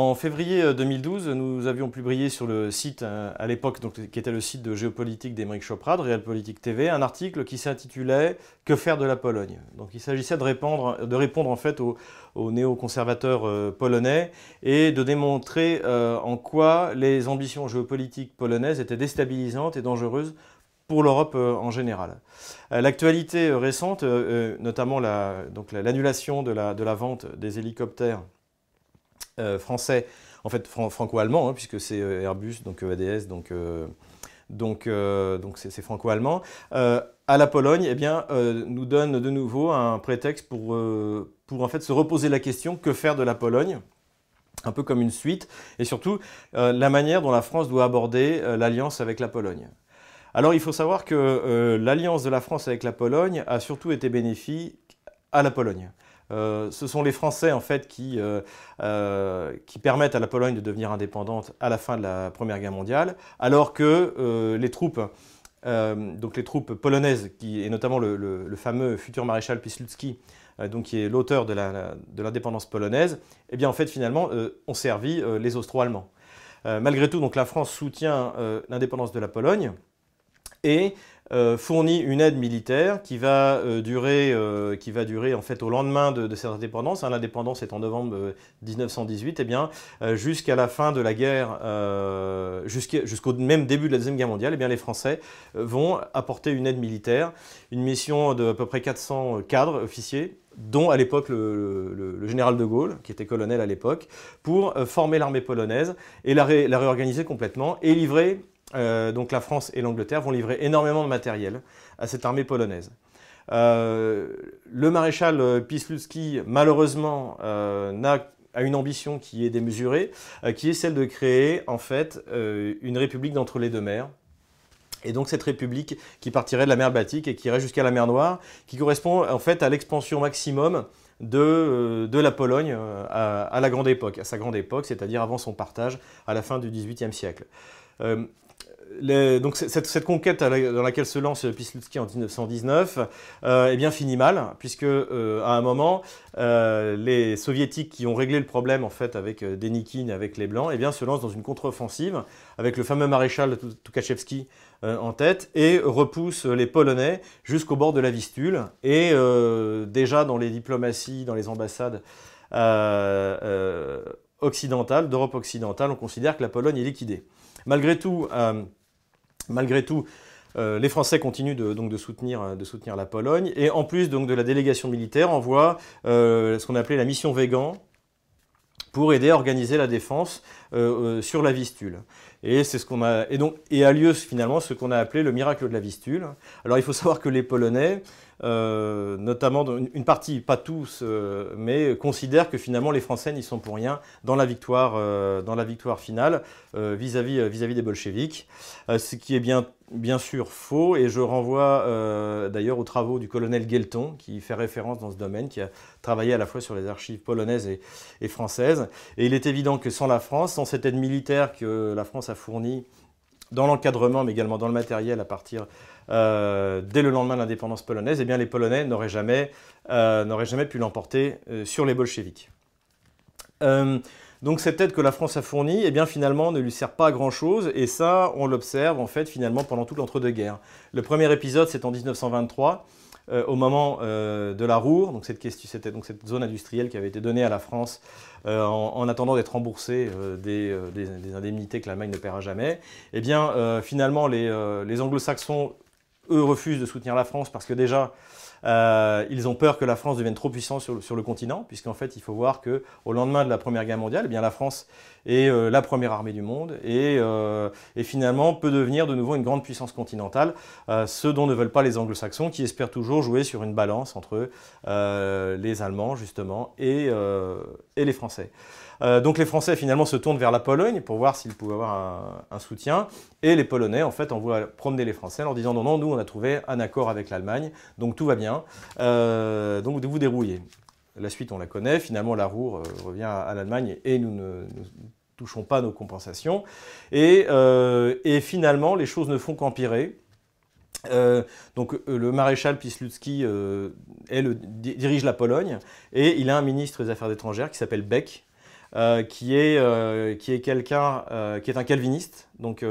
En février 2012, nous avions publié sur le site, à l'époque, qui était le site de géopolitique d'Emeric Chopra, de Realpolitik TV, un article qui s'intitulait Que faire de la Pologne? Il s'agissait de répondre, en fait aux, néoconservateurs polonais et de démontrer en quoi les ambitions géopolitiques polonaises étaient déstabilisantes et dangereuses pour l'Europe en général. L'actualité récente, notamment l'annulation de, la, vente des hélicoptères euh, français, en fait franco-allemand, hein, puisque c'est euh, Airbus, donc EADS, donc donc donc c'est franco-allemand. à la Pologne, eh bien, nous donne de nouveau un prétexte pour, pour en fait se reposer la question que faire de la Pologne? Un peu comme une suite, et surtout la manière dont la France doit aborder l'alliance avec la Pologne. Alors il faut savoir que l'alliance de la France avec la Pologne a surtout été bénéfique à la Pologne. Euh, ce sont les Français en fait qui, euh, euh, qui, permettent à la Pologne de devenir indépendante à la fin de la Première Guerre mondiale, alors que les troupes, donc les troupes polonaises, qui, et notamment le, fameux futur maréchal Piłsudski, donc qui est l'auteur de l'indépendance polonaise, eh bien en fait finalement ont servi les Austro-Allemands. malgré tout, donc la France soutient l'indépendance de la Pologne et euh, fournit une aide militaire qui va, euh, durer, euh, qui va durer en fait au lendemain de, cette indépendance. Hein, l'indépendance est en novembre 1918, et eh bien jusqu'à la fin de la guerre, jusqu'au même début de la deuxième guerre mondiale, eh bien les Français vont apporter une aide militaire, une mission de à peu près 400 cadres officiers dont à l'époque le, général de Gaulle, qui était colonel à l'époque, pour former l'armée polonaise et la réorganiser complètement et livrer euh, donc la France et l'Angleterre vont livrer énormément de matériel à cette armée polonaise. Euh, le maréchal euh, Piłsudski, malheureusement, a une ambition qui est démesurée, qui est celle de créer en fait une république d'entre les deux mers. Et donc cette république qui partirait de la mer Baltique et qui irait jusqu'à la mer Noire, qui correspond en fait à l'expansion maximum de, la Pologne à, la grande époque, à sa grande époque, c'est-à-dire avant son partage à la fin du XVIIIe siècle donc cette, conquête dans laquelle se lance Piłsudski en 1919 euh, eh bien finit mal puisque euh, à un moment euh, les soviétiques qui ont réglé le problème en fait avec Denikin avec les blancs eh bien se lancent dans une contre-offensive avec le fameux maréchal Tukhachevski en tête et repoussent les Polonais jusqu'au bord de la Vistule. Et déjà dans les diplomaties dans les ambassades occidentales d'Europe occidentale on considère que la Pologne est liquidée. Malgré tout Malgré tout, euh, les Français continuent de, donc de soutenir, la Pologne. Et en plus donc, de la délégation militaire envoie euh, ce qu'on appelait la mission Végan pour aider à organiser la défense euh, sur la Vistule. Et c'est ce qu'on a et donc et a lieu finalement ce qu'on a appelé le miracle de la Vistule. Alors il faut savoir que les Polonais euh, notamment une partie, pas tous, euh, mais considèrent que finalement les Français n'y sont pour rien dans la victoire, euh, dans la victoire finale vis-à-vis -vis, -vis des bolcheviks, ce qui est bien, bien sûr faux, et je renvoie d'ailleurs aux travaux du colonel Guelton, qui fait référence dans ce domaine, qui a travaillé à la fois sur les archives polonaises et, françaises, et il est évident que sans la France, sans cette aide militaire que la France a fournie dans l'encadrement, mais également dans le matériel à partir euh, dès le lendemain de l'indépendance polonaise, eh bien, les Polonais n'auraient jamais, euh, jamais, pu l'emporter euh, sur les bolcheviks. Donc cette aide que la France a fournie, eh bien, finalement, ne lui sert pas à grand-chose, et ça, on l'observe en fait finalement pendant tout l'entre-deux-guerres. Le premier épisode, c'est en 1923. au moment de la Roure, donc cette, c'était donc cette zone industrielle qui avait été donnée à la France en, attendant d'être remboursée des, indemnités que l'Allemagne ne paiera jamais, eh bien finalement les anglo-saxons eux refusent de soutenir la France parce que déjà, euh, ils ont peur que la France devienne trop puissante sur, le continent, puisqu'en fait, il faut voir qu'au lendemain de la Première Guerre mondiale, eh bien, la France est euh, la première armée du monde euh, et, finalement peut devenir de nouveau une grande puissance continentale, ce dont ne veulent pas les anglo-saxons qui espèrent toujours jouer sur une balance entre les Allemands, justement, et les Français. Donc les Français finalement se tournent vers la Pologne pour voir s'ils pouvaient avoir un, soutien. Et les Polonais en fait envoient promener les Français en leur disant non, non, nous on a trouvé un accord avec l'Allemagne, donc tout va bien, euh, donc vous dérouillez. La suite on la connaît, finalement la Roure euh, revient à, l'Allemagne et nous ne touchons pas nos compensations. Et, finalement les choses ne font qu'empirer. donc le maréchal Piłsudski dirige la Pologne et il a un ministre des Affaires étrangères qui s'appelle Beck, qui est, qui est quelqu'un qui est un calviniste. Donc,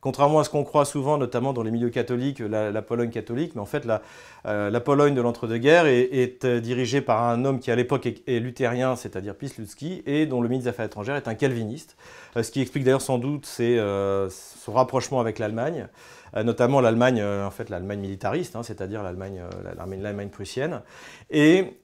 contrairement à ce qu'on croit souvent, notamment dans les milieux catholiques, la, Pologne catholique, mais en fait, la, la Pologne de l'entre-deux-guerres est, dirigée par un homme qui, à l'époque, est, luthérien, c'est-à-dire Piłsudski, et dont le ministre des Affaires étrangères est un calviniste. ce qui explique d'ailleurs sans doute son rapprochement avec l'Allemagne. Euh, notamment l'Allemagne, euh, en fait l'Allemagne militariste, hein, c'est-à-dire l'Allemagne, euh, l'Allemagne prussienne. Et,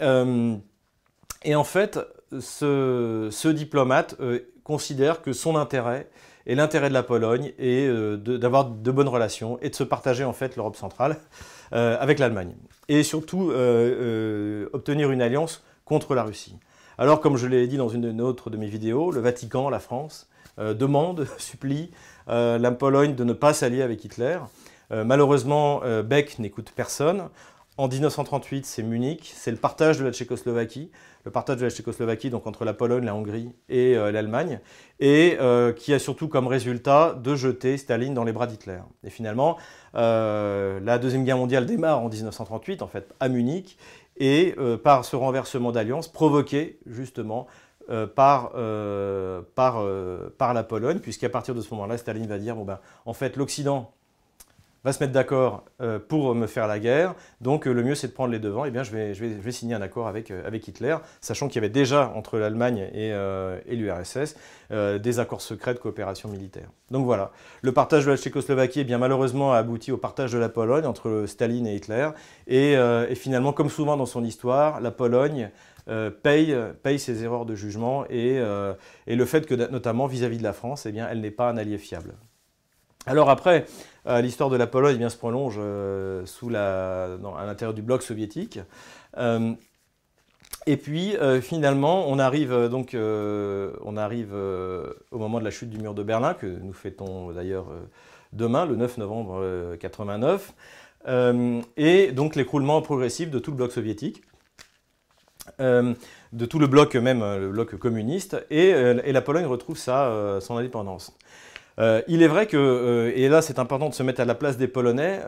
et en fait, ce, diplomate considère que son intérêt et l'intérêt de la Pologne est d'avoir de, bonnes relations et de se partager en fait l'Europe centrale avec l'Allemagne. Et surtout obtenir une alliance contre la Russie. Alors, comme je l'ai dit dans une autre de mes vidéos, le Vatican, la France, demande, supplie euh, la Pologne de ne pas s'allier avec Hitler. Euh, malheureusement, euh, Beck n'écoute personne. En 1938, c'est Munich, c'est le partage de la Tchécoslovaquie, le partage de la Tchécoslovaquie donc entre la Pologne, la Hongrie et l'Allemagne, et qui a surtout comme résultat de jeter Staline dans les bras d'Hitler. Et finalement, la deuxième guerre mondiale démarre en 1938 en fait à Munich, et par ce renversement d'alliance provoqué justement euh, par, euh, euh, la Pologne, puisqu'à partir de ce moment-là, Staline va dire, ben, en fait, l'Occident va se mettre d'accord pour me faire la guerre, donc le mieux c'est de prendre les devants, et eh bien je vais, je vais, je vais signer un accord avec, avec Hitler, sachant qu'il y avait déjà entre l'Allemagne et, l'URSS des accords secrets de coopération militaire. Donc voilà, le partage de la Tchécoslovaquie, eh bien malheureusement, a abouti au partage de la Pologne entre Staline et Hitler, et, finalement, comme souvent dans son histoire, la Pologne euh, paye, paye, ses erreurs de jugement. Et, euh, et le fait que, notamment vis-à-vis de la France, eh bien, elle n'est pas un allié fiable. Alors après, euh, l'histoire de la Pologne eh bien, se prolonge la, à l'intérieur du bloc soviétique. et puis finalement, on arrive donc, on arrive au moment de la chute du mur de Berlin que nous fêtons d'ailleurs demain, le 9 novembre 89, et donc l'écroulement progressif de tout le bloc soviétique. Euh, de tout le bloc même, euh, le bloc communiste, et, euh, la Pologne retrouve sa, son indépendance. Il est vrai que, et là c'est important de se mettre à la place des Polonais,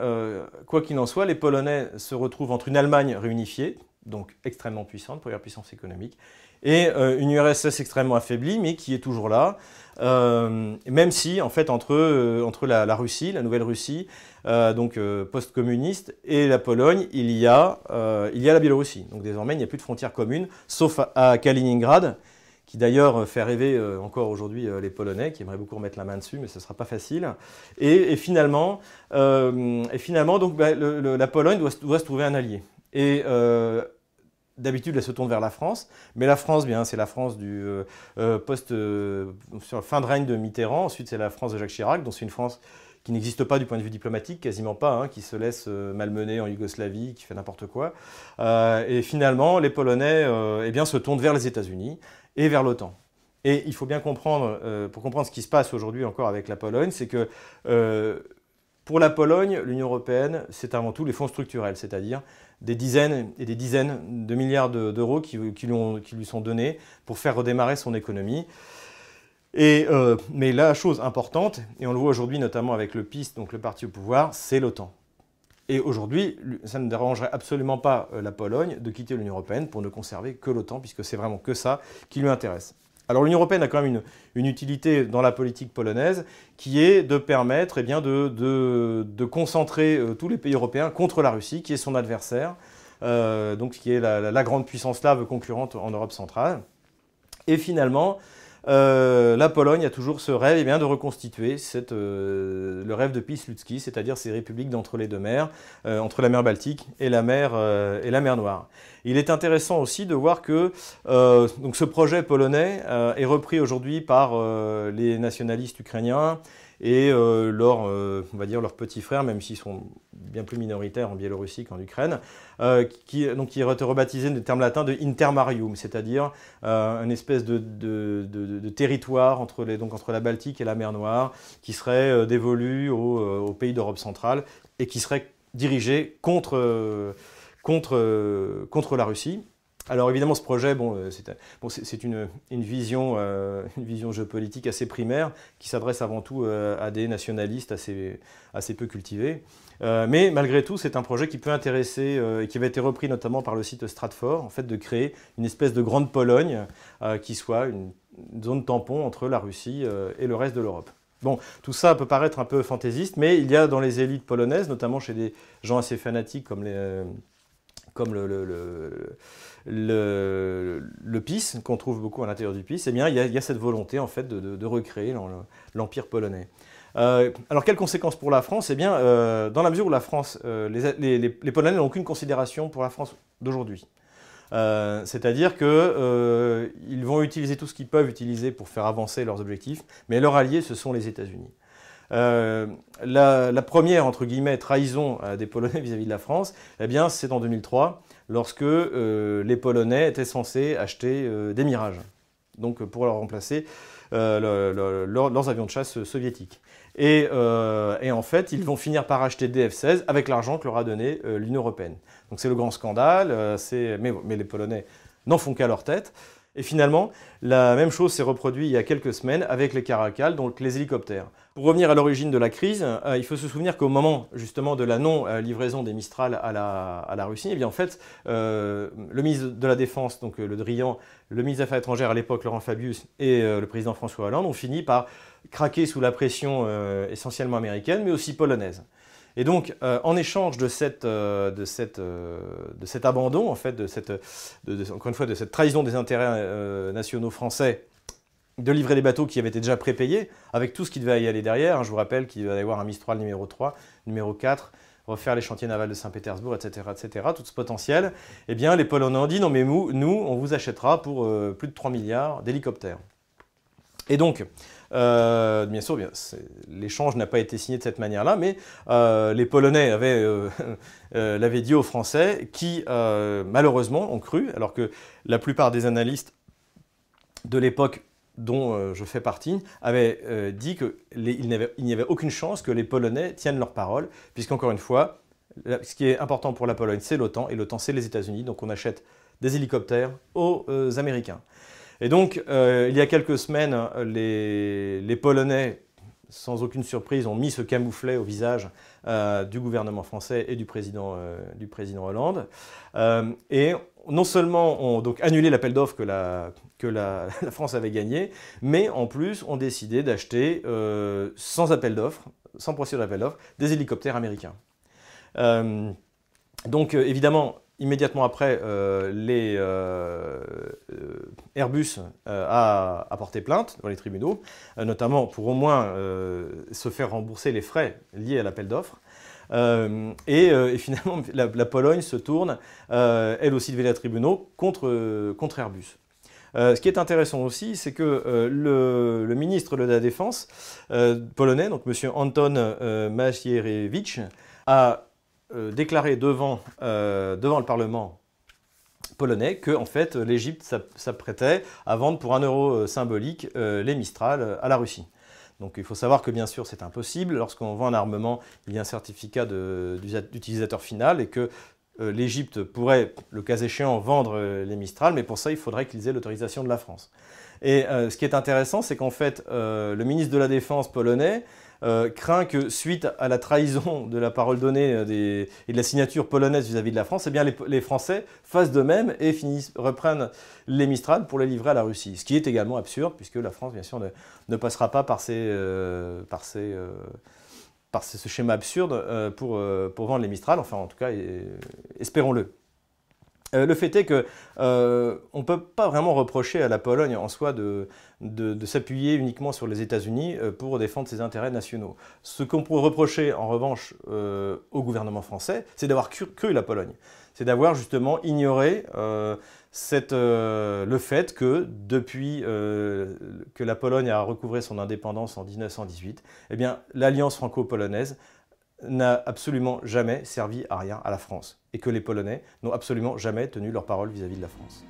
quoi qu'il en soit, les Polonais se retrouvent entre une Allemagne réunifiée, donc extrêmement puissante, première puissance économique, et une URSS extrêmement affaiblie, mais qui est toujours là, même si en fait entre, la, Russie, la nouvelle Russie, euh, donc euh, post-communiste, et la Pologne, il y, a, euh, il y a la Biélorussie. Donc désormais, il n'y a plus de frontières communes, sauf à, Kaliningrad, qui d'ailleurs fait rêver encore aujourd'hui les Polonais, qui aimeraient beaucoup remettre la main dessus, mais ce ne sera pas facile. Et, finalement, et finalement donc, bah, la Pologne doit, se trouver un allié. Et D'habitude, elle se tourne vers la France, mais la France, bien, c'est la France du post, sur la fin de règne de Mitterrand. Ensuite, c'est la France de Jacques Chirac, donc c'est une France qui n'existe pas du point de vue diplomatique, quasiment pas, hein, qui se laisse euh, malmener en Yougoslavie, qui fait n'importe quoi. Euh, et finalement, les Polonais euh, eh se tournent vers les États-Unis et vers l'OTAN. Et il faut bien comprendre, pour comprendre ce qui se passe aujourd'hui encore avec la Pologne, c'est que pour la Pologne, l'Union européenne, c'est avant tout les fonds structurels, c'est-à-dire des dizaines et des dizaines de milliards d'euros qui, lui sont donnés pour faire redémarrer son économie. Euh, mais la chose importante, et on le voit aujourd'hui notamment avec le PIS, donc le parti au pouvoir, c'est l'OTAN. Et aujourd'hui, ça ne dérangerait absolument pas euh, la Pologne de quitter l'Union européenne pour ne conserver que l'OTAN, puisque c'est vraiment que ça qui lui intéresse. Alors l'Union européenne a quand même une, utilité dans la politique polonaise qui est de permettre eh bien, de, concentrer euh, tous les pays européens contre la Russie, qui est son adversaire, donc qui est la, la, grande puissance slave concurrente en Europe centrale. Et finalement, euh, la Pologne a toujours ce rêve eh bien, de reconstituer euh, le rêve de Piłsudski, c'est-à-dire ces républiques d'entre les deux mers, euh, entre la mer Baltique et la mer, et la mer Noire. Il est intéressant aussi de voir que donc ce projet polonais est repris aujourd'hui par les nationalistes ukrainiens, et euh, leurs, euh, on va dire, leurs petits frères, même s'ils sont bien plus minoritaires en Biélorussie qu'en Ukraine, euh, qui, donc, qui été rebaptisé de terme latin de intermarium, c'est-à-dire une espèce de, territoire entre, les, donc, entre la Baltique et la mer Noire, qui serait dévolu aux, pays d'Europe centrale et qui serait dirigé contre, contre, contre la Russie. Alors évidemment, ce projet, bon, euh, c'est une, vision, euh, une vision géopolitique assez primaire qui s'adresse avant tout euh, à des nationalistes assez, assez peu cultivés. mais malgré tout, c'est un projet qui peut intéresser et qui avait été repris notamment par le site Stratford, en fait, de créer une espèce de grande Pologne qui soit une, zone tampon entre la Russie et le reste de l'Europe. Bon, tout ça peut paraître un peu fantaisiste, mais il y a dans les élites polonaises, notamment chez des gens assez fanatiques comme les comme le, PIS, qu'on trouve beaucoup à l'intérieur du PIS, eh bien, il y, a, cette volonté en fait, de, recréer l'Empire polonais. Euh, alors, quelles conséquences pour la France? Eh bien, euh, dans la mesure où la France, euh, les, les, Polonais n'ont aucune considération pour la France d'aujourd'hui. C'est-à-dire qu'ils vont utiliser tout ce qu'ils peuvent utiliser pour faire avancer leurs objectifs, mais leurs alliés, ce sont les États-Unis. Euh, la, première, entre guillemets, trahison euh, des Polonais vis-à-vis de la France, eh bien, c'est en 2003, lorsque euh, les Polonais étaient censés acheter des Mirages, donc pour leur remplacer leurs avions de chasse soviétiques. Et, en fait, ils vont finir par acheter des F-16 avec l'argent que leur a donné l'Union européenne. Donc c'est le grand scandale, mais, mais les Polonais n'en font qu'à leur tête. Et finalement, la même chose s'est reproduite il y a quelques semaines avec les Caracal, donc les hélicoptères. Pour revenir à l'origine de la crise, euh, il faut se souvenir qu'au moment justement de la non-livraison des Mistral à la, Russie, eh bien, en fait, euh, le ministre de la Défense, donc euh, le Drian, le ministre des Affaires étrangères à l'époque, Laurent Fabius, et le président François Hollande ont fini par craquer sous la pression essentiellement américaine, mais aussi polonaise. Et donc, euh, en échange de, cette, euh, de, cette, euh, de, cet abandon, en fait, de cette, encore une fois, de cette trahison des intérêts nationaux français, de livrer des bateaux qui avaient été déjà prépayés, avec tout ce qui devait y aller derrière. Hein, je vous rappelle qu'il va y avoir un Mistral numéro 3, numéro 4, refaire les chantiers navals de Saint-Pétersbourg, etc., etc., tout ce potentiel. Eh bien, les Polonais ont dit, non mais nous, on vous achètera pour plus de 3 milliards d'hélicoptères. Et donc, euh, bien sûr, l'échange n'a pas été signé de cette manière-là, mais euh, les Polonais euh, l'avaient dit aux Français, qui malheureusement ont cru, alors que la plupart des analystes de l'époque dont je fais partie, avaient dit qu'il n'y avait, aucune chance que les Polonais tiennent leur parole, puisqu'encore une fois, ce qui est important pour la Pologne, c'est l'OTAN, et l'OTAN, c'est les États-Unis, donc on achète des hélicoptères aux Américains. Et donc, euh, il y a quelques semaines, les, Polonais, sans aucune surprise, ont mis ce camouflet au visage euh, du gouvernement français et du président, euh, Hollande. et non seulement ont donc annulé l'appel d'offres que, la, que la, France avait gagné, mais en plus ont décidé d'acheter, sans appel d'offres, sans procédure d'appel d'offres, des hélicoptères américains. donc évidemment, immédiatement après, euh, les, euh, euh, Airbus a, porté plainte dans les tribunaux, notamment pour au moins se faire rembourser les frais liés à l'appel d'offres. Et, finalement, la, Pologne se tourne, elle aussi devait les tribunaux, contre, contre Airbus. ce qui est intéressant aussi, c'est que le, ministre de la Défense polonais, donc M. Anton Macierewicz, a déclaré devant, euh, devant le Parlement polonais que en fait l'Égypte s'apprêtait à vendre pour un euro euh, symbolique les Mistral à la Russie. Donc il faut savoir que bien sûr c'est impossible. Lorsqu'on vend un armement, il y a un certificat d'utilisateur final et que l'Égypte pourrait, le cas échéant, vendre les Mistral, mais pour ça il faudrait qu'ils aient l'autorisation de la France. Et ce qui est intéressant, c'est qu'en fait le ministre de la Défense polonais euh, craint que suite à la trahison de la parole donnée euh, et de la signature polonaise vis-à-vis de la France, eh bien les, Français fassent de même et reprennent les Mistral pour les livrer à la Russie. Ce qui est également absurde puisque la France, bien sûr, ne, passera pas par, euh, par ce schéma absurde pour, pour vendre les Mistral, enfin en tout cas, espérons-le. Euh, le fait est que euh, on ne peut pas vraiment reprocher à la Pologne en soi de, s'appuyer uniquement sur les États-Unis euh, pour défendre ses intérêts nationaux. Ce qu'on peut reprocher en revanche au gouvernement français, c'est d'avoir cru, la Pologne. C'est d'avoir justement ignoré le fait que depuis que la Pologne a recouvré son indépendance en 1918, eh l'alliance franco-polonaise n'a absolument jamais servi à rien à la France et que les Polonais n'ont absolument jamais tenu leur parole vis-à-vis de la France.